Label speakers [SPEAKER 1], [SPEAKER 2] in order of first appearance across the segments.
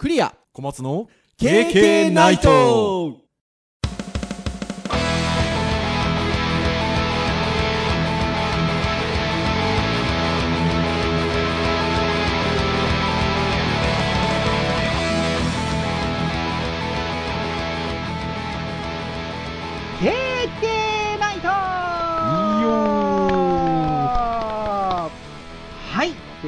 [SPEAKER 1] クリア。
[SPEAKER 2] 小松の
[SPEAKER 1] KK ナイト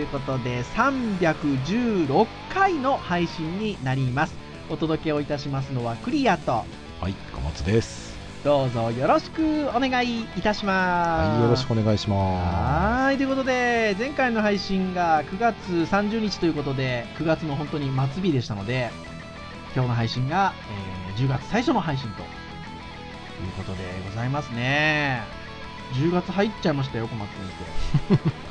[SPEAKER 2] い、
[SPEAKER 3] ということで316回の配信になります。お届けをいたしますのはクリアと、
[SPEAKER 2] はい小松です
[SPEAKER 3] どうぞよろしくお願いいたします。
[SPEAKER 2] はいよろしくお願いしま
[SPEAKER 3] はーいということで前回の配信が9月30日ということで9月の本当に末日でしたので今日の配信が、えー10月最初の配信ということでございますね10月入っちゃいましたよ小松先
[SPEAKER 2] す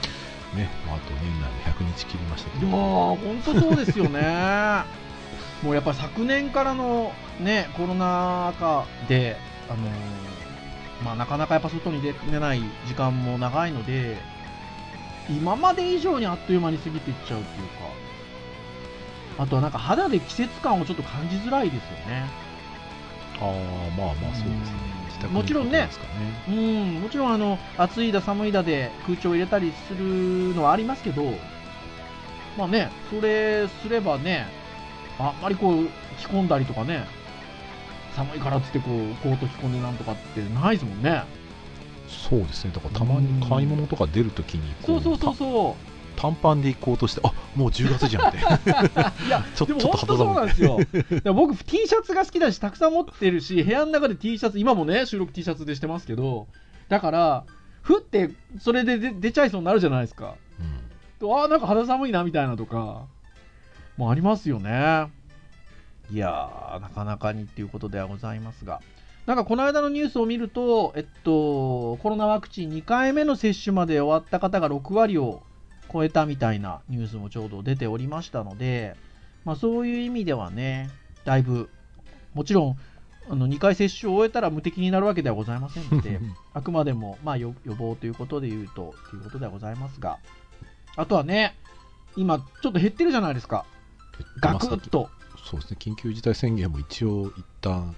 [SPEAKER 2] ねまああと年内で100日切りましたけど。
[SPEAKER 3] 生いやー本当そうですよね。もうやっぱ昨年からのねコロナ禍であのーまあなかなかやっぱ外に出出ない時間も長いので今まで以上にあっという間に過ぎていっちゃうっていうか。あとはなんか肌で季節感をちょっと感じづらいですよね。
[SPEAKER 2] ああまあまあそうですね
[SPEAKER 3] うん
[SPEAKER 2] 自宅に
[SPEAKER 3] もちろんね。うん。もちろんあの暑いだ寒いだで空調を入れたりするのはありますけどまあねそれすればねあんまりこう着込んだりとかね寒いからっつってこうコート着込んでなんとかってないですもんね。
[SPEAKER 2] そうですね。だからたまに買い物とか出るときにこ
[SPEAKER 3] そうそうそうそ
[SPEAKER 2] た短パンで行こうとしてあもう10月じゃんって。
[SPEAKER 3] う いや
[SPEAKER 2] ちょっと肌
[SPEAKER 3] 本当そうなん
[SPEAKER 2] 寒い
[SPEAKER 3] ですよ。い。や僕 T シャツが好きだしたくさん持ってるし部屋の中で T シャツ今もね収録 T シャツでしてますけどだからふってそれで出出ちゃいそうになるじゃないですか。
[SPEAKER 2] うん。
[SPEAKER 3] ああ、なんか肌寒いなみたいなとか、もうありますよね。いやー、なかなかにっていうことではございますが、なんかこの間のニュースを見ると、えっと、コロナワクチン2回目の接種まで終わった方が6割を超えたみたいなニュースもちょうど出ておりましたので、まあ、そういう意味ではね、だいぶ、もちろん、あの2回接種を終えたら無敵になるわけではございませんので、あくまでも、まあ、予予防ということで言うと、ということではございますが、あとはね、今、ちょっと減ってるじゃないですか、ガクッと。
[SPEAKER 2] そうですね。緊急事態宣言も一応一旦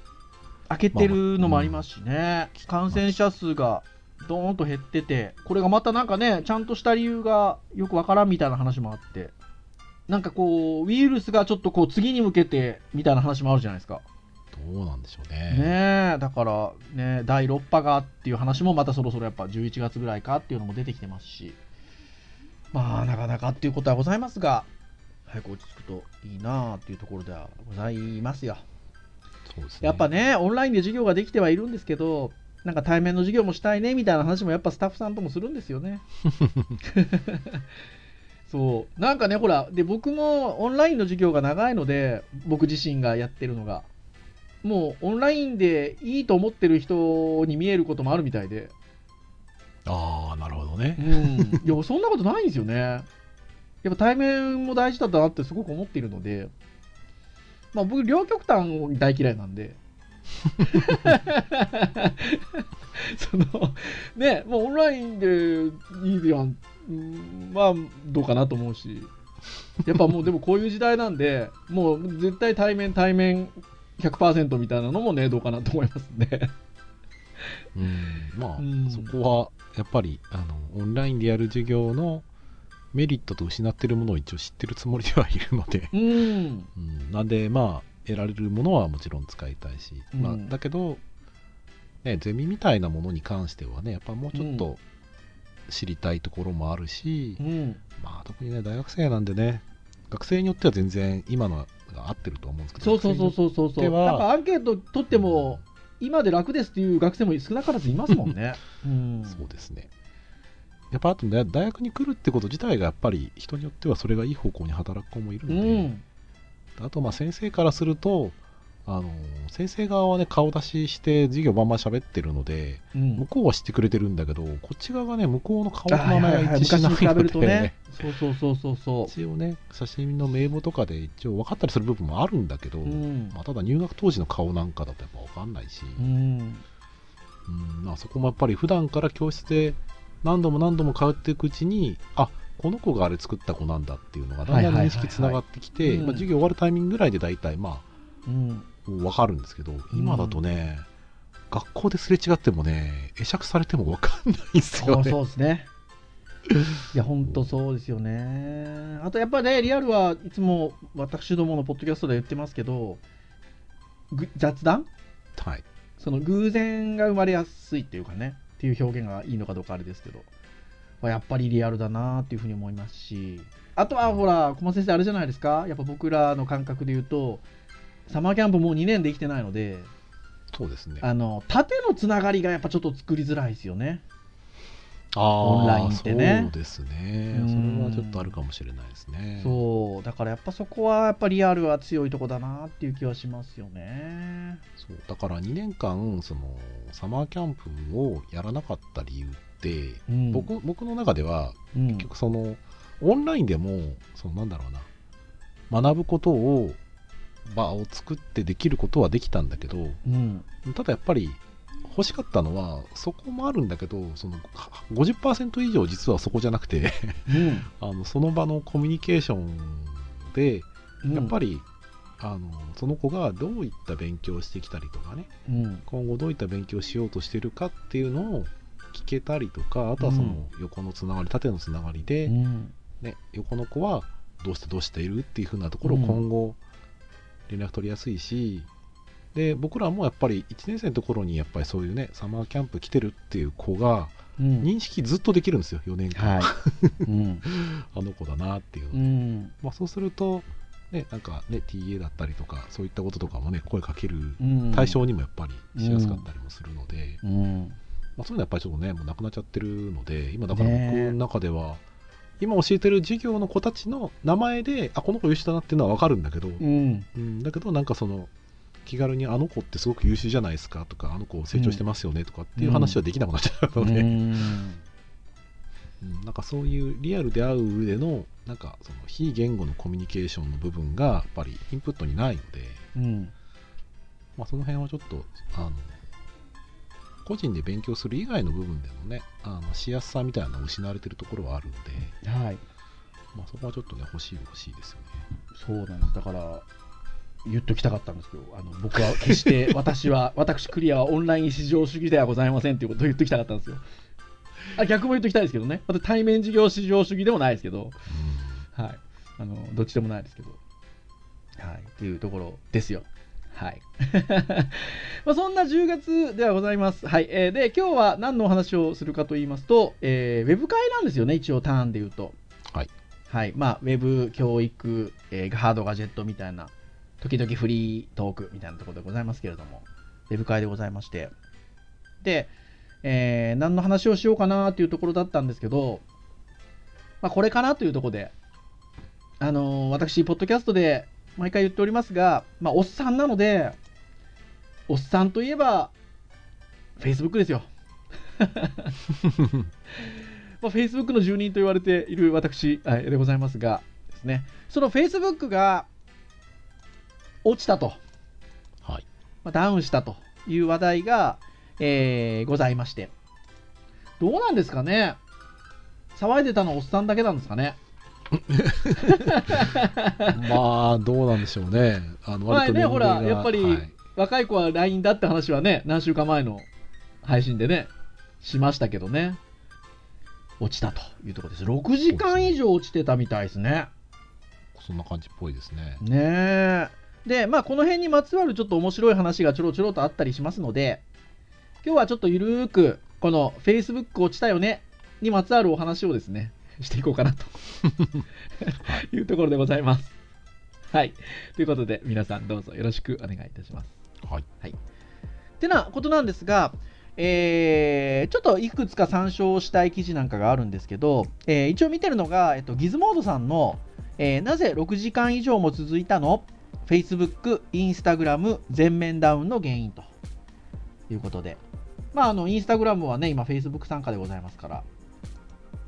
[SPEAKER 3] 開けてるのもありますしね、感染者数がどーんと減ってて、これがまたなんかね、ちゃんとした理由がよくわからんみたいな話もあって、なんかこう、ウイルスがちょっとこう次に向けてみたいな話もあるじゃないですか。
[SPEAKER 2] どうなんでしょうね。
[SPEAKER 3] ねえだからね第6波がっていう話もまたそろそろやっぱ11月ぐらいかっていうのも出てきてますし。まあなかなかっていうことはございますが早く落ち着くといいなあっていうところではございますよ。
[SPEAKER 2] そうですね。
[SPEAKER 3] やっぱねオンラインで授業ができてはいるんですけどなんか対面の授業もしたいねみたいな話もやっぱスタッフさんともするんですよね。そう。なんかねほらで僕もオンラインの授業が長いので僕自身がやってるのが。もうオンラインでいいと思ってる人に見えることもあるみたいで、
[SPEAKER 2] ああなるほどね。
[SPEAKER 3] うん、いやそんなことないんですよね。やっぱ対面も大事だったなってすごく思っているので。まあ僕両極端大嫌いなんでそのねもうオンラインでいいじゃん。うんまあどうかなと思うし。やっぱもうでもこういう時代なんでもう絶対対面対面100%みたいなのもねどうかなと思いますね。
[SPEAKER 2] うんまあ、
[SPEAKER 3] うん。
[SPEAKER 2] そこはやっぱりあのオンラインでやる授業のメリットと失ってるものを一応知ってるつもりではいるので、
[SPEAKER 3] うん。
[SPEAKER 2] うん、なんでまあ得られるものはもちろん使いたいし、まあ
[SPEAKER 3] うん
[SPEAKER 2] だけど、ね、ゼミみたいなものに関してはねやっぱもうちょっと知りたいところもあるし、
[SPEAKER 3] うん。
[SPEAKER 2] まあ特にね大学生なんでね学生によっては全然今のが合ってると思うんですけど
[SPEAKER 3] そうそうそうそうそう。やっぱアンケート取っても今で楽ですっていう学生も少なからずいますもんね。うん。
[SPEAKER 2] そうですね。やっぱあとね、大学に来るってこと自体がやっぱり人によってはそれがいい方向に働く子もいる
[SPEAKER 3] う
[SPEAKER 2] ので、
[SPEAKER 3] ん
[SPEAKER 2] あとまあ先生からすると、あの先生側はね、顔出しして授業バンバン喋ってるので、
[SPEAKER 3] うん。
[SPEAKER 2] 向こうは知ってくれてるんだけど、こっち側がね、向こうの顔の
[SPEAKER 3] はい
[SPEAKER 2] 名前が一致しないので、
[SPEAKER 3] るとね。そうそうそうそうそ
[SPEAKER 2] 一応ね、写真の名簿とかで一応分かったりする部分もあるんだけど、
[SPEAKER 3] う。うん。
[SPEAKER 2] まあ、ただ入学当時の顔なんかだとやっぱ分かんないし、
[SPEAKER 3] うん。
[SPEAKER 2] うん。まあ、そこもやっぱり普段から教室で何度も何度も通っていくうちにあこの子があれ作った子なんだっていうのがだんだん認識つながってきて、授業終わるタイミングぐらいで大体ま
[SPEAKER 3] うん。
[SPEAKER 2] あ分かるんですけど今だとね、学校ですれ違ってもね会釈されても分かんないんですよね。
[SPEAKER 3] そうそうですね。いや、本当そうですよね。あと、やっぱりね、リアルはいつも私どものポッドキャストで言ってますけど、ぐ雑談？
[SPEAKER 2] はい。
[SPEAKER 3] その偶然が生まれやすいっていうかね、っていう表現がいいのかどうかあれですけど、まあやっぱりリアルだなっていうふうに思いますし、あとはほら、小松先生、あれじゃないですか、やっぱ僕らの感覚で言うと、サマーキャンプもう2年できてないので、
[SPEAKER 2] そうですね。
[SPEAKER 3] あの縦のつながりがやっぱちょっと作りづらいですよね。
[SPEAKER 2] あー
[SPEAKER 3] オンラインってね。
[SPEAKER 2] そうですね。
[SPEAKER 3] うん。
[SPEAKER 2] それはちょっとあるかもしれないですね。
[SPEAKER 3] そう。だからやっぱそこはやっぱリアルは強いとこだなっていう気はしますよね。
[SPEAKER 2] そう。だから2年間そのサマーキャンプをやらなかった理由
[SPEAKER 3] うん。
[SPEAKER 2] 僕僕の中では
[SPEAKER 3] うん。
[SPEAKER 2] 結局そのオンラインでもそのなんだろうな学ぶことを場を作ってできることはできたんだけど
[SPEAKER 3] うん。
[SPEAKER 2] ただやっぱり欲しかったのはそこもあるんだけどそのは50%以上実はそこじゃなくて
[SPEAKER 3] うん。
[SPEAKER 2] あのその場のコミュニケーションで
[SPEAKER 3] うん。
[SPEAKER 2] やっぱり、あのその子がどういった勉強をしてきたりとかね
[SPEAKER 3] うん。
[SPEAKER 2] 今後どういった勉強をしようとしてるかっていうのを聞けたりとかあとはその横のつながり縦のつながりで、
[SPEAKER 3] うん。
[SPEAKER 2] ね、横の子はどうしてどうしているっていう風なところを
[SPEAKER 3] うん。
[SPEAKER 2] 今後連絡取りやすいし、で僕らもやっぱり1年生のところにやっぱりそういうねサマーキャンプ来てるっていう子が
[SPEAKER 3] うん。
[SPEAKER 2] 認識ずっとできるんですよ4年間、
[SPEAKER 3] はい。うん。
[SPEAKER 2] あの子だなっていうの、
[SPEAKER 3] うん。
[SPEAKER 2] まあ、そうすると、ね、なんかね TA だったりとかそういったこととかもね声かける
[SPEAKER 3] うん。
[SPEAKER 2] 対象にもやっぱりしやすかったりもするので、
[SPEAKER 3] うん
[SPEAKER 2] まあ、そういうのはやっぱりちょっとねもうなくなっちゃってるので今だから僕の中では、今教えてる授業の子たちの名前であこの子優秀だなっていうのは分かるんだけど、
[SPEAKER 3] うん。
[SPEAKER 2] うん、だけどなんかその気軽にあの子ってすごく優秀じゃないですかとかあの子成長してますよねとかっていう話はできなくなっちゃうので、
[SPEAKER 3] うん。
[SPEAKER 2] うんなんかそういうリアルで会う上でのなんかその非言語のコミュニケーションの部分がやっぱりインプットにないので、
[SPEAKER 3] うん。
[SPEAKER 2] まあ、その辺はちょっとあの個人で勉強する以外の部分でのねあのしやすさみたいなのが失われてるところはあるので、
[SPEAKER 3] はい。
[SPEAKER 2] まあ、そこはちょっとね欲しい欲しいですよね。
[SPEAKER 3] そうなんです。だから言っときたかったんですけどあの僕は決して 私は私クリアはオンライン至上主義ではございませんということを言っときたかったんですよ。あ逆も言っときたいですけどね。また対面授業至上主義でもないですけど。はい。あのどっちでもないですけど。はい。っていうところですよはい まあそんな10月ではございます。はい。えーで、今日は何のお話をするかと言いますと、えーウェブ会なんですよね、一応ターンで言うと。
[SPEAKER 2] はい。
[SPEAKER 3] はい。まあ、ウェブ教育、えーハードガジェットみたいな、時々フリートークみたいなところでございますけれども、ウェブ会でございまして。で、えー何の話をしようかなというところだったんですけど、まあ、これかなというところで、あのー私、ポッドキャストで毎回言っておりますが、まあ、おっさんなので、おっさんといえば、Facebook ですよ。まあ、Facebook の住人と言われている私はいでございますが、ですね、その Facebook が落ちたと、
[SPEAKER 2] はい。
[SPEAKER 3] まあ、ダウンしたという話題が、えーございまして、どうなんですかね。騒いでたのはおっさんだけなんですかね
[SPEAKER 2] まあどうなんでしょうね。あの
[SPEAKER 3] 前ね、
[SPEAKER 2] 年
[SPEAKER 3] ほら、やっぱり、
[SPEAKER 2] はい
[SPEAKER 3] 若い子は LINE だって話はね、何週間前の配信でね、しましたけどね、落ちたというところです。6時間以上落ちてたみたいですね。
[SPEAKER 2] そんな感じっぽいですね。
[SPEAKER 3] ねえ。で、まあ、この辺にまつわるちょっと面白い話がちょろちょろとあったりしますので、今日はちょっとゆるーく、この Facebook 落ちたよねにまつわるお話をですね、していこうかなというところでございます。はい。ということで、皆さんどうぞよろしくお願いいたします。
[SPEAKER 2] はい。
[SPEAKER 3] ってなことなんですが、えーちょっといくつか参照したい記事なんかがあるんですけど、えー一応見てるのが、えっと、ギズモードさんの、えーなぜ6時間以上も続いたの ?Facebook、Instagram 全面ダウンの原因ということで、まあ、あの、インスタグラムはね、今 Facebook 参加でございますから、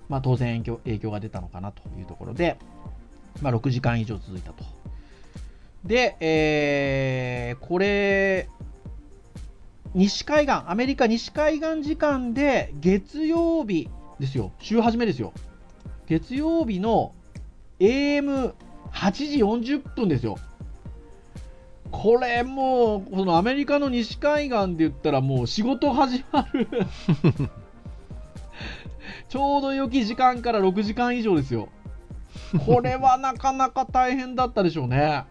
[SPEAKER 3] まあ、当然影響影響が出たのかなというところで、まあ、6時間以上続いたと。で、えーこれ、西海岸、アメリカ西海岸時間で月曜日ですよ、週始めですよ。月曜日の AM8 時40分ですよ。これもう、このアメリカの西海岸で言ったらもう仕事始まる。ちょうど良き時間から6時間以上ですよ。これはなかなか大変だったでしょうね。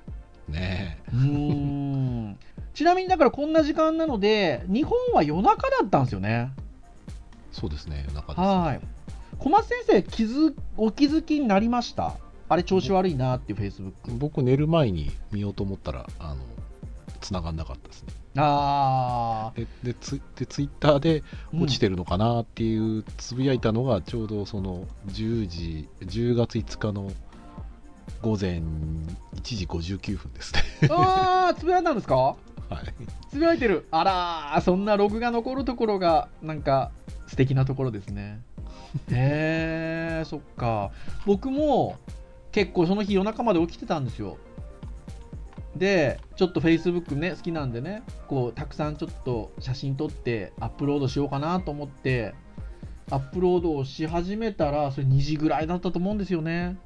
[SPEAKER 2] ね
[SPEAKER 3] うーん。ちなみにだからこんな時間なので、日本は夜中だったんですよね。
[SPEAKER 2] そうですね、夜中です、
[SPEAKER 3] はい。小松先生、気づお気づきになりました？あれ調子悪いなっていうフェイスブック。
[SPEAKER 2] 僕、寝る前に見ようと思ったら、あの、繋がんなかったですね。
[SPEAKER 3] あ
[SPEAKER 2] で、でツでツイッターで
[SPEAKER 3] ー
[SPEAKER 2] 落ちてるのかなっていうつぶやいたのが、ちょうどその10時、10月5日の午前1時59分ですね。
[SPEAKER 3] うんあー、つぶやいたんですか？
[SPEAKER 2] はい。
[SPEAKER 3] つぶやいてる。あらー、そんなログが残るところが、なんか、素敵なところですね。へー、そっか。僕も、結構その日夜中まで起きてたんですよ。で、ちょっと Facebook ね、好きなんでね、こう、たくさんちょっと写真撮ってアップロードしようかなと思って、アップロードをし始めたら、それ2時ぐらいだったと思うんですよね。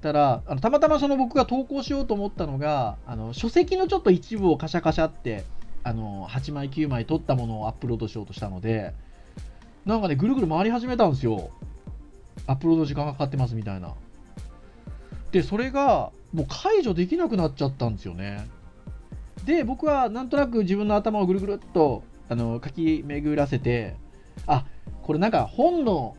[SPEAKER 3] たらあのたまたまその僕が投稿しようと思ったのがあの書籍のちょっと一部をカシャカシャってあの8枚9枚撮ったものをアップロードしようとしたのでなんかねぐるぐる回り始めたんですよアップロード時間がかかってますみたいなでそれがもう解除できなくなっちゃったんですよね。で僕はなんとなく自分の頭をぐるぐるっとあの書き巡らせてあこれなんか本の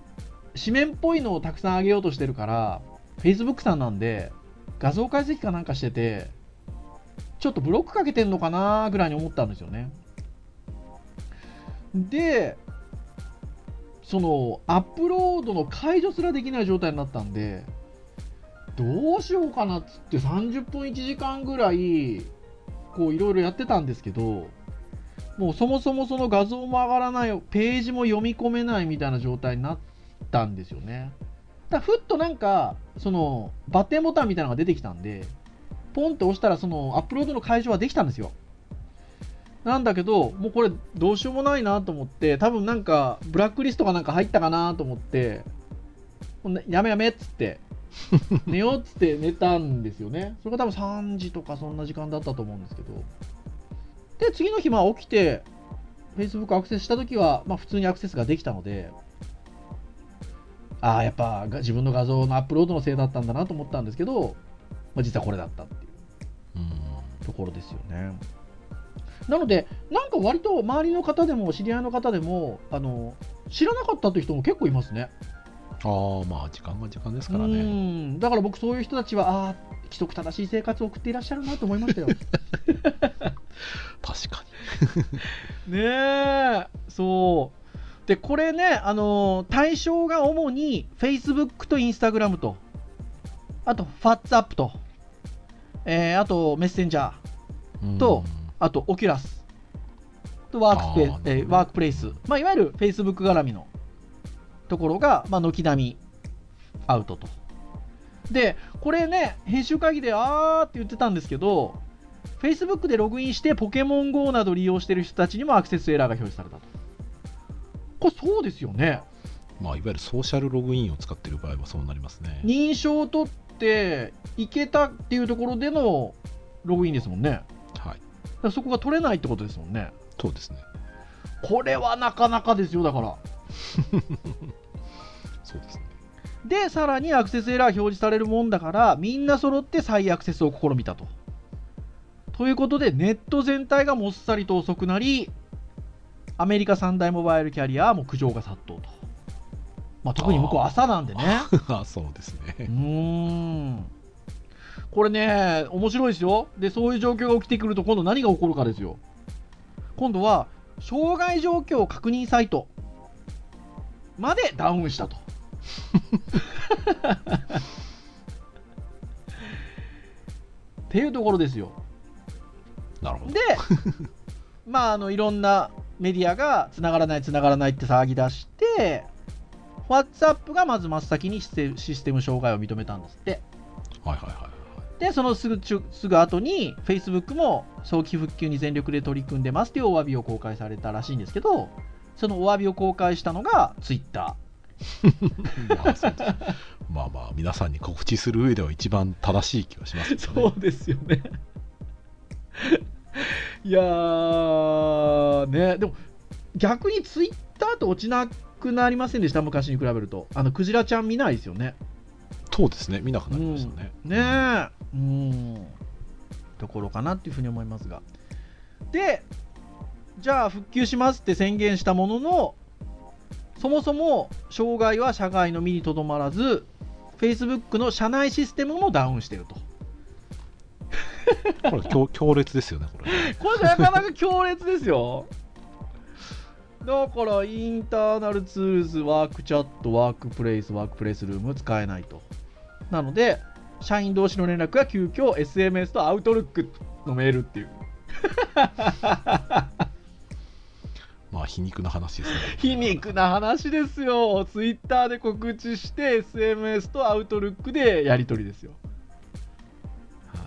[SPEAKER 3] 紙面っぽいのをたくさんあげようとしてるから Facebook さんなんで画像解析かなんかしててちょっとブロックかけてんのかなぐらいに思ったんですよね。でそのアップロードの解除すらできない状態になったんでどうしようかなっつって30分1時間ぐらいこういろいろやってたんですけどもうそもそもその画像も上がらないページも読み込めないみたいな状態になったんですよね。だふっとなんかそのバッテンボタンみたいなのが出てきたんでポンって押したらそのアップロードの解除はできたんですよ。なんだけどもうこれどうしようもないなと思って多分なんかブラックリストかなんか入ったかなと思ってやめやめっつって寝ようっつって寝たんですよねそれが多分3時とかそんな時間だったと思うんですけどで次の日まあ起きて Facebook アクセスした時は、まあ、普通にアクセスができたのでああやっぱが自分の画像のアップロードのせいだったんだなと思ったんですけど、まあ、実はこれだったっていう
[SPEAKER 2] うん
[SPEAKER 3] ところですよね。なので、なんか割と周りの方でも知り合いの方でもあの知らなかったという人も結構いますね。
[SPEAKER 2] ああ、まあ、時間が時間ですから
[SPEAKER 3] う
[SPEAKER 2] ね。
[SPEAKER 3] んだから僕、そういう人たちは、ああ、規則正しい生活を送っていらっしゃるなと思いましたよ。
[SPEAKER 2] 確か
[SPEAKER 3] ねえ、そう。で、これね、あの対象が主に Facebook と Instagram と、あと WhatsApp と、えーあとメッセンジャー、
[SPEAKER 2] に。
[SPEAKER 3] と
[SPEAKER 2] うん
[SPEAKER 3] あとオキュラス、とワークペ
[SPEAKER 2] あーなるほどね
[SPEAKER 3] えーワークプレイス、まあ、いわゆる Facebook 絡みのところが、まあ、軒並みアウトと。で、これね、編集会議であーって言ってたんですけど、Facebook でログインしてポケモン GO など利用している人たちにもアクセスエラーが表示されたと。これそうですよね。
[SPEAKER 2] まあ、いわゆるソーシャルログインを使っている場合はそうなりますね。
[SPEAKER 3] 認証を取っていけたっていうところでのログインですもんね。
[SPEAKER 2] はい。
[SPEAKER 3] らそこが取れないってことですもんね。
[SPEAKER 2] そうですね。
[SPEAKER 3] これはなかなかですよ、だから。
[SPEAKER 2] そうですね。
[SPEAKER 3] で、さらにアクセスエラー表示されるもんだから、みんな揃って再アクセスを試みたと。ということで、ネット全体がもっさりと遅くなり、アメリカ三大モバイルキャリアも苦情が殺到と。まあ、特に向こう朝なんでね。
[SPEAKER 2] あ そうです
[SPEAKER 3] う
[SPEAKER 2] ね。
[SPEAKER 3] ーん。これね、面白いですよ。で、そういう状況が起きてくると、今度何が起こるかですよ。今度は、障害状況確認サイトまでダウンしたと。っていうところですよ。
[SPEAKER 2] なるほど。
[SPEAKER 3] で、まあ、あのいろんなメディアがつながらない、つながらないって騒ぎ出して、WhatsApp がまず真っ先にシステシステム障害を認めたんですって。
[SPEAKER 2] はいはいはいはい。
[SPEAKER 3] で、そのすぐちゅすぐ後に、Facebook も早期復旧に全力で取り組んでますというお詫びを公開されたらしいんですけど、そのお詫びを公開したのが Twitter。
[SPEAKER 2] まあまあまあ皆さんに告知する上では一番正しい気はしますね、
[SPEAKER 3] そうですよね。いやー、ね、でも逆にツイッターって落ちなくなりませんでした、昔に比べると。あのクジラちゃん見ないですよね。
[SPEAKER 2] そうですね見なくなりましたね、
[SPEAKER 3] うん、ねえ。うん。ところかなっていうふうに思いますが。で、じゃあ復旧しますって宣言したものの、そもそも障害は社外のみにとどまらず、Facebook の社内システムもダウンしてると。
[SPEAKER 2] これ強強烈ですよねこれ
[SPEAKER 3] これなかなか強烈ですよ。だから、 Internal Tools、Work Chat、Workplace、Workplace Room 使えないと。なので、社員同士の連絡が急遽 SMS と Outlook のメールっていう。
[SPEAKER 2] まあ皮肉な話ですね
[SPEAKER 3] 皮肉な話ですよ。ツイッターで告知して、SMS とアウトルックでやり取りですよ。は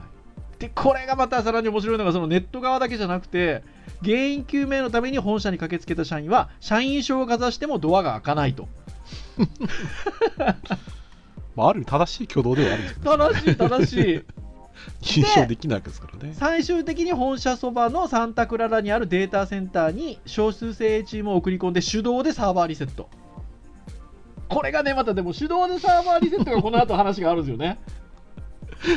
[SPEAKER 3] い、で、これがまたさらに面白いのが、そのネット側だけじゃなくて、原因究明のために本社に駆けつけた社員は、社員証をかざしてもドアが開かないと。
[SPEAKER 2] まあ、ある正しい挙動ではあるんですけど、
[SPEAKER 3] 正しい、正しい。
[SPEAKER 2] 認証できないわけですからね
[SPEAKER 3] 最終的に本社そばのサンタクララにあるデータセンターに少数精鋭チームを送り込んで手動でサーバーリセット。これがねまたでも手動でサーバーリセットがこの後話があるんですよね。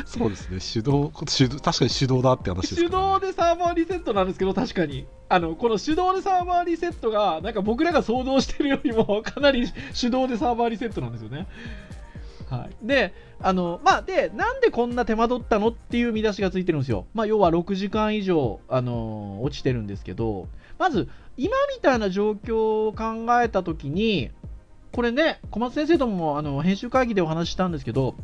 [SPEAKER 2] そうですね手動手動確かに手動だって話ですね、
[SPEAKER 3] 動でサーバーリセットなんですけど確かに。あのこの手動でサーバーリセットがなんか僕らが想像してるよりもかなり手動でサーバーリセットなんですよねはい、であのまあでなんでこんな手間取ったのっていう見出しがついてるんですよ、まあ、要は6時間以上、あの落ちてるんですけどまず今みたいな状況を考えたときにこれね小松先生ともあの編集会議でお話ししたんですけど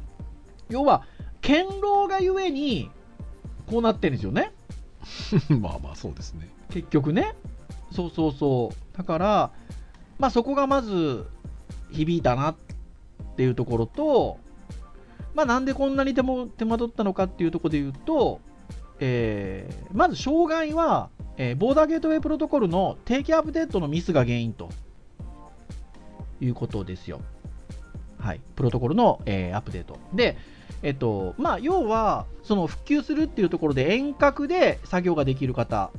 [SPEAKER 3] 要は堅牢がゆえにこうなってるんですよね。
[SPEAKER 2] まあまあそうですね。
[SPEAKER 3] 結局ね。そうそうそう。だからまあそこがまず響いたなっっていうところとまあなんでこんなに手も手間取ったのかっていうところで言うと、えーまず障害は、えーボーダーゲートウェイプロトコルの定期アップデートのミスが原因ということですよ。はい、プロトコルの、えーアップデート。で、えっと、まあ、要は、その復旧するっていうところで遠隔で作業ができる方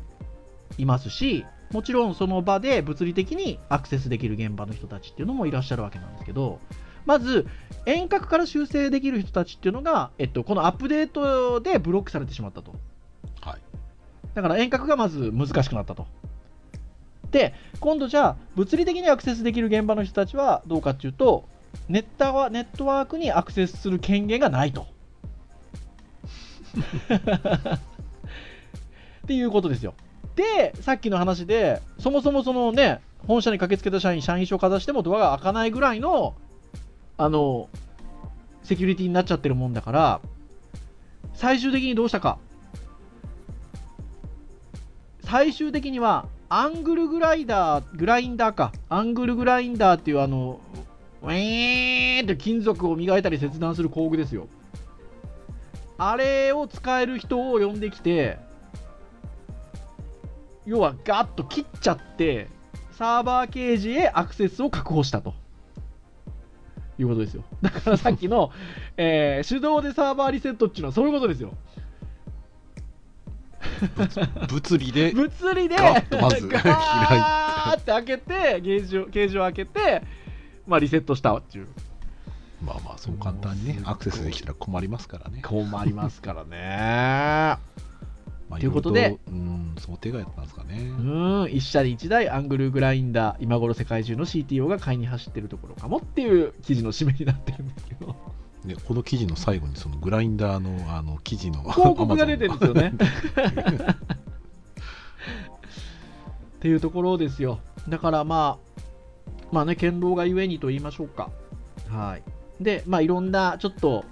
[SPEAKER 3] いますし、もちろんその場で物理的にアクセスできる現場の人たちっていうのもいらっしゃるわけなんですけど、まず、遠隔から修正できる人たちっていうのが、えっと、このアップデートでブロックされてしまったと。
[SPEAKER 2] はい
[SPEAKER 3] だから遠隔がまず難しくなったと。で、今度じゃあ、物理的にアクセスできる現場の人たちはどうかっていうと、ネッタはネットワークにアクセスする権限がないと。っていうことですよ。で、さっきの話で、そもそもそのね、本社に駆けつけた社員、社員証をかざしてもドアが開かないぐらいの、あの、セキュリティになっちゃってるもんだから、最終的にどうしたか。最終的には、アングルグライダー、グラインダーか。アングルグラインダーっていうあの、ウィーンって金属を磨いたり切断する工具ですよ。あれを使える人を呼んできて、要はガッと切っちゃって、サーバーケージへアクセスを確保したと。いうことですよ。だからさっきの、えー手動でサーバーリセットっていうのはそういうことですよ。
[SPEAKER 2] 物理で
[SPEAKER 3] 物理で
[SPEAKER 2] ガッとまず
[SPEAKER 3] ガーって開けてゲージをゲージを開けて、まあ、リセットしたっていう。
[SPEAKER 2] まあまあそう簡単にねアクセスできたら困りますからね。
[SPEAKER 3] 困りますからね
[SPEAKER 2] まあ
[SPEAKER 3] ということで。
[SPEAKER 2] うん想定外だったんですかね。
[SPEAKER 3] うん。一社で一台アングルグラインダー今頃世界中の CTO が買いに走ってるところかもっていう記事の締めになってるんですけど。
[SPEAKER 2] ねこの記事の最後にそのグラインダーのあの記事の
[SPEAKER 3] 広告が出てるんですよね。っていうところですよだからまあまあね堅牢がゆえにと言いましょうかはいでまあいろんなちょっと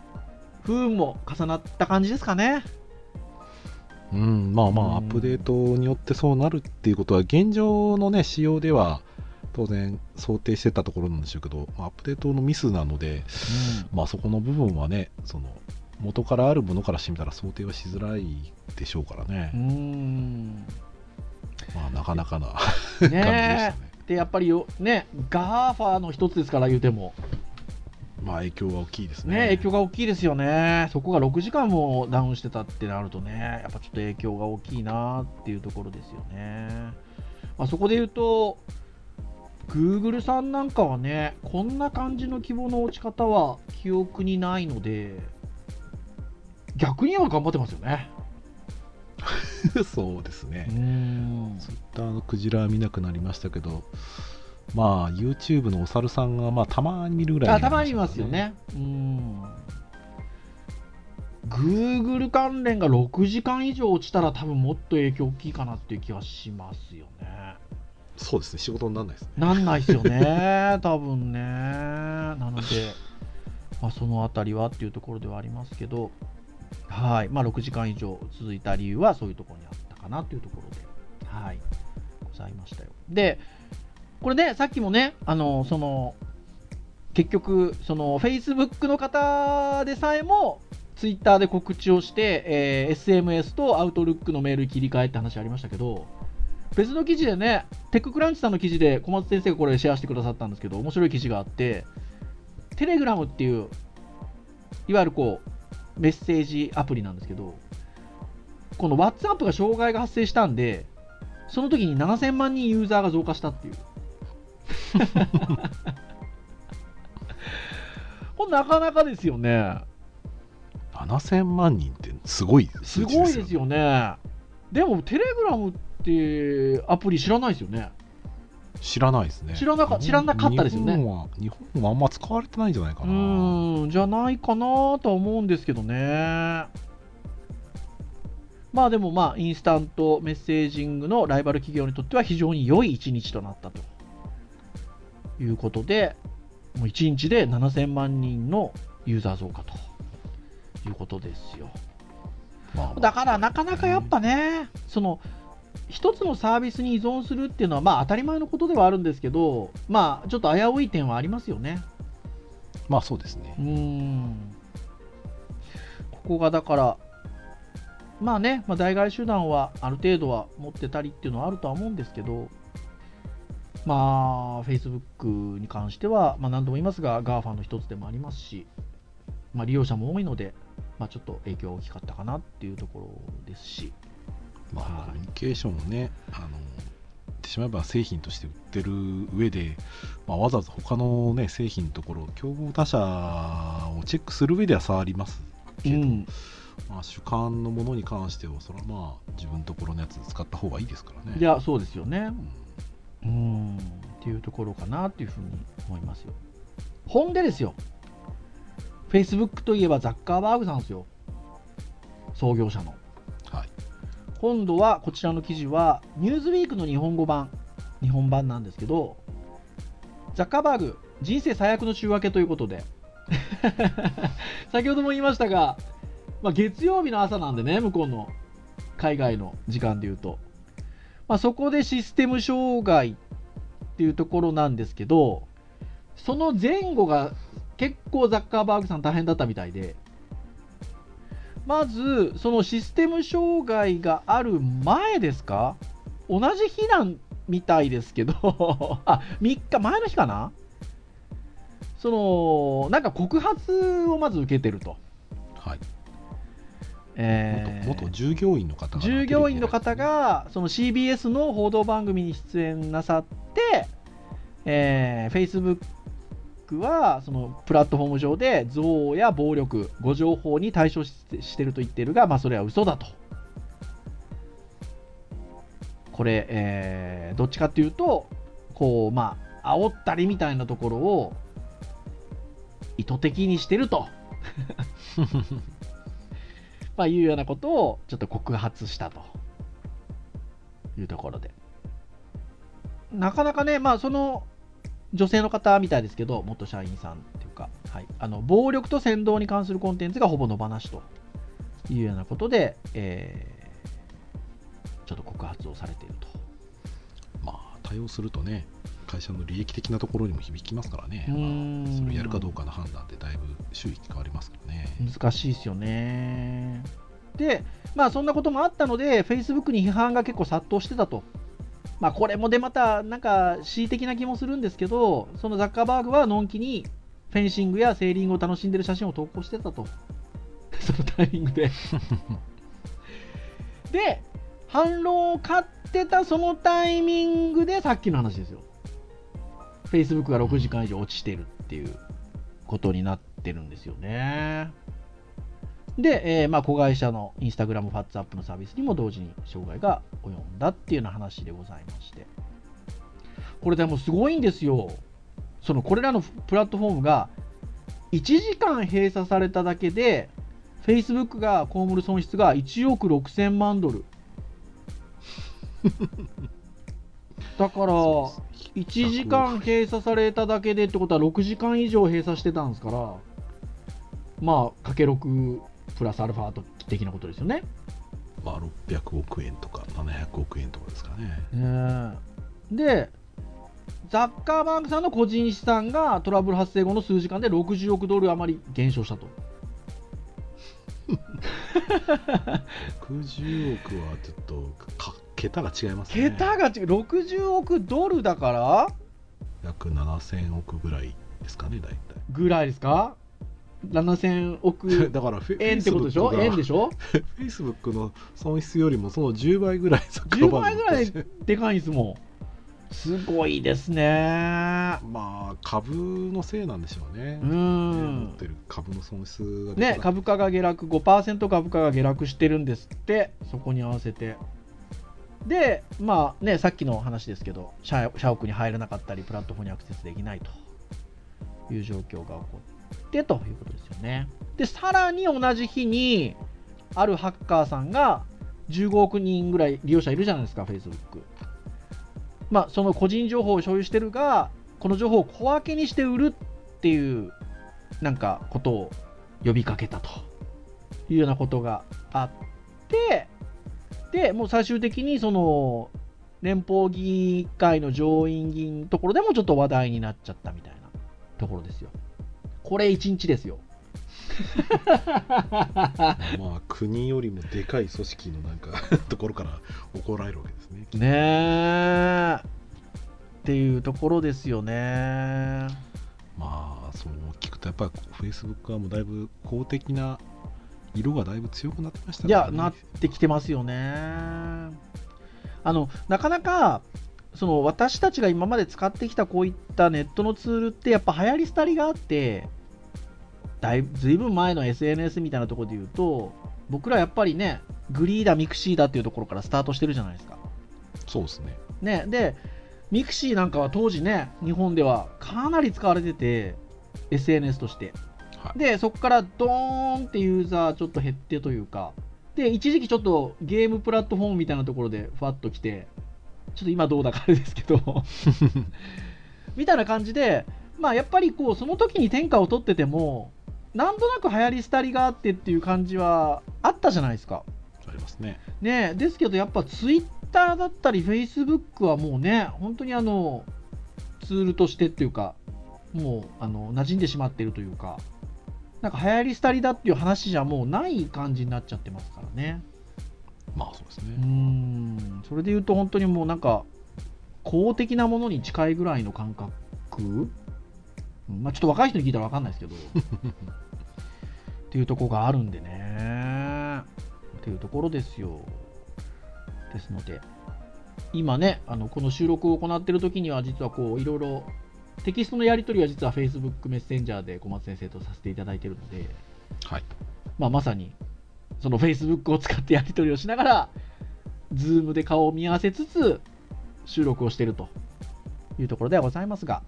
[SPEAKER 3] 不運も重なった感じですかね
[SPEAKER 2] うん、まあま
[SPEAKER 3] うん。
[SPEAKER 2] あ、アップデートによってそうなるっていうことは、現状のね、仕様では当然想定してたところなんでしょうけど、まあアップデートのミスなので、まあそこの部分はね、その元からあるものからしてみたら想定はしづらいでしょうから
[SPEAKER 3] う
[SPEAKER 2] ね、
[SPEAKER 3] ん。
[SPEAKER 2] まあなかなかな 感じでした
[SPEAKER 3] ね。
[SPEAKER 2] ね。
[SPEAKER 3] でやっぱりよね GAFA の一つですから言うても
[SPEAKER 2] まあ影響が大きいですね。
[SPEAKER 3] ね影響が大きいですよねそこが6時間もダウンしてたってなるとねやっぱちょっと影響が大きいなっていうところですよね、まあ、そこで言うと Google さんなんかはねこんな感じの規模の落ち方は記憶にないので逆には頑張ってますよね
[SPEAKER 2] そうですね。
[SPEAKER 3] ん
[SPEAKER 2] ツイッターのクジラは見なくなりましたけど、まあ YouTube のお猿さんがまあたまに見るぐらい
[SPEAKER 3] あたまにい
[SPEAKER 2] なりしたから
[SPEAKER 3] ますよね。うん。Google 関連が6時間以上落ちたら多分もっと影響大きいかなっていう気はしますよね。
[SPEAKER 2] そうですね、仕事にならないですね。
[SPEAKER 3] なんないですよね、多分ね。なので、まあ、そのあたりはっていうところではありますけど、はい。まあ、6時間以上続いた理由はそういうところにあったかなというところで、はい。ございましたよ。で、これね、さっきもね、あの、その、結局、その、Facebook の方でさえも、Twitter で告知をして、えー SMS と Outlook のメール切り替えって話ありましたけど、別の記事でね、テッククランチさんの記事で小松先生がこれシェアしてくださったんですけど、面白い記事があって、テレグラムっていう、いわゆるこう、メッセージアプリなんですけど、この WhatsApp が障害が発生したんで、その時に7000万人ユーザーが増加したっていう。これなかなかですよね。
[SPEAKER 2] 7000万人ってすごい
[SPEAKER 3] す
[SPEAKER 2] 数値
[SPEAKER 3] ごいですよね。でも、テレグラムってアプリ知らないですよね。
[SPEAKER 2] 知らないですね。
[SPEAKER 3] 知らなか知らなかったですよね
[SPEAKER 2] 日本は、日本はあんま使われてないんじゃないか
[SPEAKER 3] う
[SPEAKER 2] な。
[SPEAKER 3] ーん、じゃないかなとは思うんですけどね。まあでもまあ、インスタントメッセージングのライバル企業にとっては非常に良い一日となったということで、もう1日で7000万人のユーザー増加ということですよ。
[SPEAKER 2] まあまあ
[SPEAKER 3] だからなかなかやっぱね、その一つのサービスに依存するっていうのはまあ当たり前のことではあるんですけど、まあちょっと危うい点はありますよね。
[SPEAKER 2] まあそうですね
[SPEAKER 3] う。ーんここがだから、まあね、まあ、代替手段はある程度は持ってたりっていうのはあるとは思うんですけど、まあ、Facebook に関しては、まあ、何度も言いますが、GAFA の一つでもありますし、まあ、利用者も多いので、まあ、ちょっと影響が大きかったかなっていうところですし、
[SPEAKER 2] まあ、
[SPEAKER 3] はい
[SPEAKER 2] コミュニケーションをね、あの、言ってしまえば製品として売ってる上で、まあ、わざわざ他のね、製品のところ、競合他社をチェックする上では触りますけど、
[SPEAKER 3] うん
[SPEAKER 2] まあ、主観のものに関しては、それはまあ、自分のところのやつ使った方がいいですからね。
[SPEAKER 3] いや、そうですよね
[SPEAKER 2] う。ん
[SPEAKER 3] うん、っていうところかなっていうふうに思いますよ。ほんでですよ、Facebook といえばザッカーバーグさんですよ、創業者の。
[SPEAKER 2] はい。
[SPEAKER 3] 今度はこちらの記事は、ニューズウィークの日本語版、日本版なんですけど、ザッカーバーグ、人生最悪の週明けということで、先ほども言いましたが、まあ、月曜日の朝なんでね、向こうの海外の時間で言うと。まあ、そこでシステム障害っていうところなんですけど、その前後が結構ザッカーバーグさん大変だったみたいで、まず、そのシステム障害がある前ですか？同じ日なんみたいですけど、あ、3日前の日かな？その、なんか告発をまず受けてると。
[SPEAKER 2] はい。
[SPEAKER 3] えー
[SPEAKER 2] 元元従業員の方が
[SPEAKER 3] 従業員の方がその CBS の報道番組に出演なさって、えー Facebook はそのプラットフォーム上で憎悪や暴力、誤情報に対処してしてると言ってるが、まあ、それは嘘だと。これ、えーどっちかっていうと、こう、まあ、煽ったりみたいなところを意図的にしてると。まあ、いうようなことをちょっと告発したというところで。なかなかね、まあ、その女性の方みたいですけど、元社員さんっていうか、はい、あの暴力と扇動に関するコンテンツがほぼ野放しというようなことで、えーちょっと告発をされていると。
[SPEAKER 2] まあ、対応するとね、会社の利益的なところにも響きますからね、ま
[SPEAKER 3] ん。
[SPEAKER 2] あ、それをやるかどうかの判断でだいぶ収益変わりますからね。
[SPEAKER 3] 難しいですよね。で、まあそんなこともあったので、Facebook に批判が結構殺到してたと。まあ、これもでまたなんか恣意的な気もするんですけどそのザッカーバーグはのんきにフェンシングやセーリングを楽しんでる写真を投稿してたと。そのタイミングで。で反論を買ってたそのタイミングでさっきの話ですよ Facebook が6時間以上落ちてるっていうことになってるんですよね。で、えーまあ、子会社のインスタグラムファッツアップのサービスにも同時に障害が及んだっていうような話でございまして。これでもすごいんですよ。そのこれらのプラットフォームが1時間閉鎖されただけで Facebook が被る損失が1億6000万ドル。だから1時間閉鎖されただけでってことは6時間以上閉鎖してたんですからまあかけ6プラスアルファ的なことですよね。
[SPEAKER 2] まあ、600億円とか700億円とかですかね。
[SPEAKER 3] ねでザッカーバーグさんの個人資産がトラブル発生後の数時間で60億ドル余り減少したと。
[SPEAKER 2] 60億はちょっとか桁が違いますね。
[SPEAKER 3] 桁が違う。60億ドルだから？
[SPEAKER 2] 約7000億ぐらいですかね、大体。
[SPEAKER 3] ぐらいですか？7000億
[SPEAKER 2] だから
[SPEAKER 3] 円ってことでしょ？円でしょ？
[SPEAKER 2] フェイスブックの損失よりもその10倍ぐらい
[SPEAKER 3] 10倍ぐらいでかいんですもん。すごいですね。
[SPEAKER 2] まあ株のせいなんでしょうね。
[SPEAKER 3] う
[SPEAKER 2] 持
[SPEAKER 3] ん
[SPEAKER 2] ってる株の損失が
[SPEAKER 3] ね株価が下落5%株価が下落してるんですって。そこに合わせてでまあねさっきの話ですけど社社屋に入れなかったりプラットフォームにアクセスできないと。いう状況が起こってということですよね。でさらに同じ日にあるハッカーさんが15億人ぐらい利用者いるじゃないですか Facebook まあその個人情報を所有してるがこの情報を小分けにして売るっていうなんかことを呼びかけたというようなことがあってでもう最終的にその連邦議会の上院議員のところでもちょっと話題になっちゃったみたいなところですよ。これ1日ですよ。
[SPEAKER 2] まあ国よりもでかい組織のなんか ところから怒られるわけですね。
[SPEAKER 3] ねえ。っていうところですよね。
[SPEAKER 2] まあそう聞くとやっぱりフェイスブックはもうだいぶ公的な色がだいぶ強くなってました
[SPEAKER 3] いやなってきてますよね。あのなかなかその私たちが今まで使ってきたこういったネットのツールってやっぱ流行り廃りがあってだいぶずいぶん前の SNS みたいなところで言うと僕らやっぱりね GREE だ mixi だっていうところからスタートしてるじゃないですか。
[SPEAKER 2] そうですね。
[SPEAKER 3] ねでmixi なんかは当時ね日本ではかなり使われてて SNS として
[SPEAKER 2] はい。
[SPEAKER 3] でそこからドーンってユーザーちょっと減ってというかで一時期ちょっとゲームプラットフォームみたいなところでふわっと来てちょっと今どうだかあれですけど みたいな感じでまあやっぱりこうその時に天下を取っててもなんとなく流行り廃りがあってっていう感じはあったじゃないですか
[SPEAKER 2] ありますね
[SPEAKER 3] ねですけどやっぱツイッターだったりフェイスブックはもうね本当にあのツールとしてっていうかもうあの馴染んでしまってるというかなんか流行り廃りだっていう話じゃもうない感じになっちゃってますからね。
[SPEAKER 2] まあそうですね。
[SPEAKER 3] ん。それで言うと本当にもうなんか公的なものに近いぐらいの感覚。うん。まあちょっと若い人に聞いたら分かんないですけど。っていうところがあるんでね。っていうところですよ。ですので。今ねあのこの収録を行っている時には実はこういろいろテキストのやり取りは実は Facebook メッセンジャーで小松先生とさせていただいているので、
[SPEAKER 2] はい。
[SPEAKER 3] まあ、まさにその Facebook を使ってやり取りをしながら Zoom で顔を見合わせつつ収録をしているというところではございますが、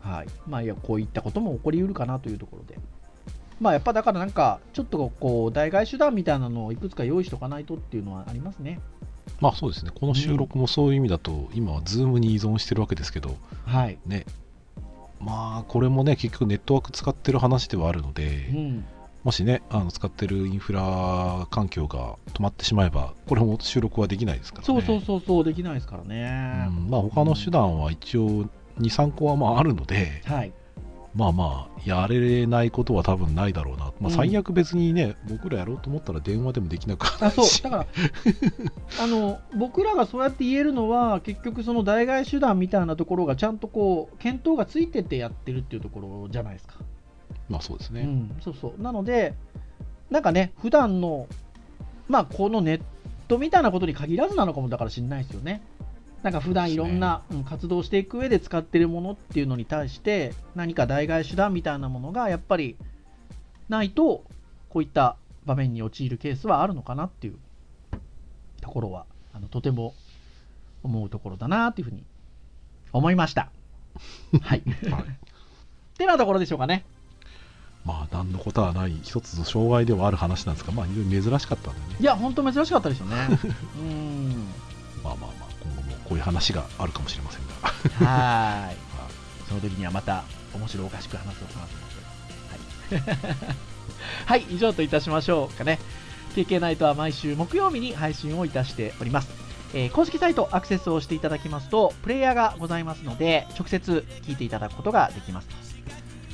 [SPEAKER 3] はい。まあ、いやこういったことも起こりうるかなというところで、まあ、やっぱだからなんかちょっとこう代替手段みたいなのをいくつか用意しておかないとっていうのはありますね。
[SPEAKER 2] まあそうですね。この収録もそういう意味だと、今は Zoom に依存してるわけですけど
[SPEAKER 3] はい、
[SPEAKER 2] ね。まあこれもね結局ネットワーク使ってる話ではあるので、
[SPEAKER 3] うん。
[SPEAKER 2] もしねあの使ってるインフラ環境が止まってしまえばこれも収録はできないですからね。
[SPEAKER 3] そうそうそうそうできないですからね。
[SPEAKER 2] うん。まあ他の手段は一応23個はまああるので、
[SPEAKER 3] はい、
[SPEAKER 2] まあまあ、やれないことは多分ないだろうな。まあ、
[SPEAKER 3] うん
[SPEAKER 2] 最悪別にね、僕らやろうと思ったら電話でもできなくな
[SPEAKER 3] あそう
[SPEAKER 2] るし。
[SPEAKER 3] だから あの僕らがそうやって言えるのは結局その代替手段みたいなところがちゃんとこう検討がついててやってるっていうところじゃないですか。
[SPEAKER 2] まあそうですね。
[SPEAKER 3] うん、そうそうなのでなんかね普段のまあこのネットみたいなことに限らずなのかもだから知んないですよね。なんか普段いろんな、うん活動していく上で使ってるものっていうのに対して何か代替手段みたいなものがやっぱりないとこういった場面に陥るケースはあるのかなっていうところはあのとても思うところだなというふうに思いました。はい。
[SPEAKER 2] はい
[SPEAKER 3] ってなところでしょうかね。
[SPEAKER 2] まあ、なんのことはない、一つの障害ではある話なんですが、まあ、非常に珍しかったんでね。
[SPEAKER 3] いや、本当珍しかったですよね。うん。
[SPEAKER 2] まあまあまあ、こういう話があるかもしれませんが。
[SPEAKER 3] はーい。その時にはまた面白おかしく話そうかなと思ってます。はい。はい、以上といたしましょうかね。TK ナイトは毎週木曜日に配信をいたしております。えー公式サイトアクセスをしていただきますと、プレイヤーがございますので、直接聞いていただくことができます。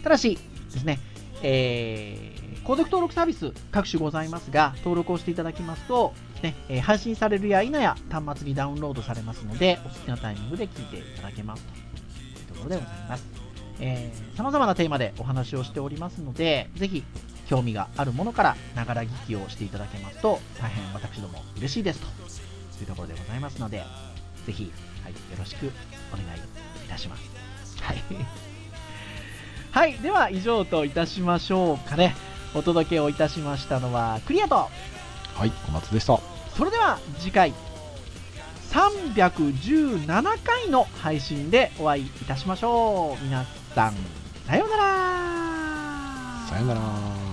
[SPEAKER 3] ただしですね、えー購読登録サービス各種ございますが、登録をしていただきますと、ねえ配信されるや否や端末にダウンロードされますので、お好きなタイミングで聞いていただけますというところでございます。さまざまなテーマでお話をしておりますので、ぜひ興味があるものからながら聞きをしていただけますと、大変私ども嬉しいですというところでございますので、ぜひ、はい、よろしくお願いいたします。はい。はい、では以上といたしましょうかね。お届けをいたしましたのはクリアと、
[SPEAKER 2] はい、小松でした。
[SPEAKER 3] それでは次回317回の配信でお会いいたしましょう。皆さん、さようなら。
[SPEAKER 2] さよなら。